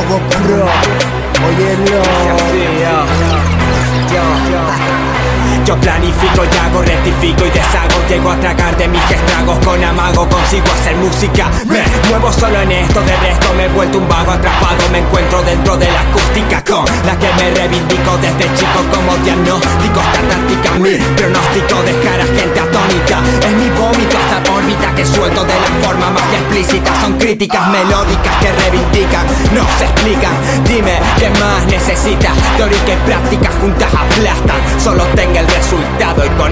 Pro. Yo, yo planifico y hago, rectifico y deshago. Llego a tragar de mis estragos con amago. Consigo hacer música, me muevo solo en esto De resto me he vuelto un vago atrapado. Me encuentro dentro de la acústica con la que me reivindico Desde chico como diagnóstico, estadística Mi pronóstico de de la forma más explícita. Son críticas melódicas que reivindican No se explican, dime qué más necesitas Teórica y práctica juntas aplastan. Solo tenga el resultado y con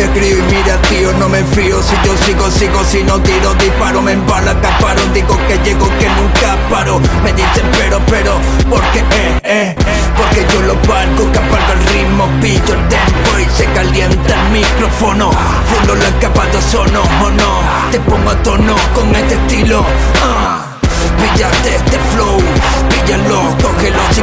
desde crío y mira tío no me fío. Si yo sigo, sigo, si no tiro, disparo Me embala, caparo, digo que llego, que nunca paro. Me dicen pero, pero, porque eh, eh, eh. Porque yo lo valgo, que el ritmo Pillo el tempo y se calienta el micrófono. Fundo lo escapado sono o no. Te pongo a tono con este estilo. Ah. Píllate este flow, píllalo, cógelo si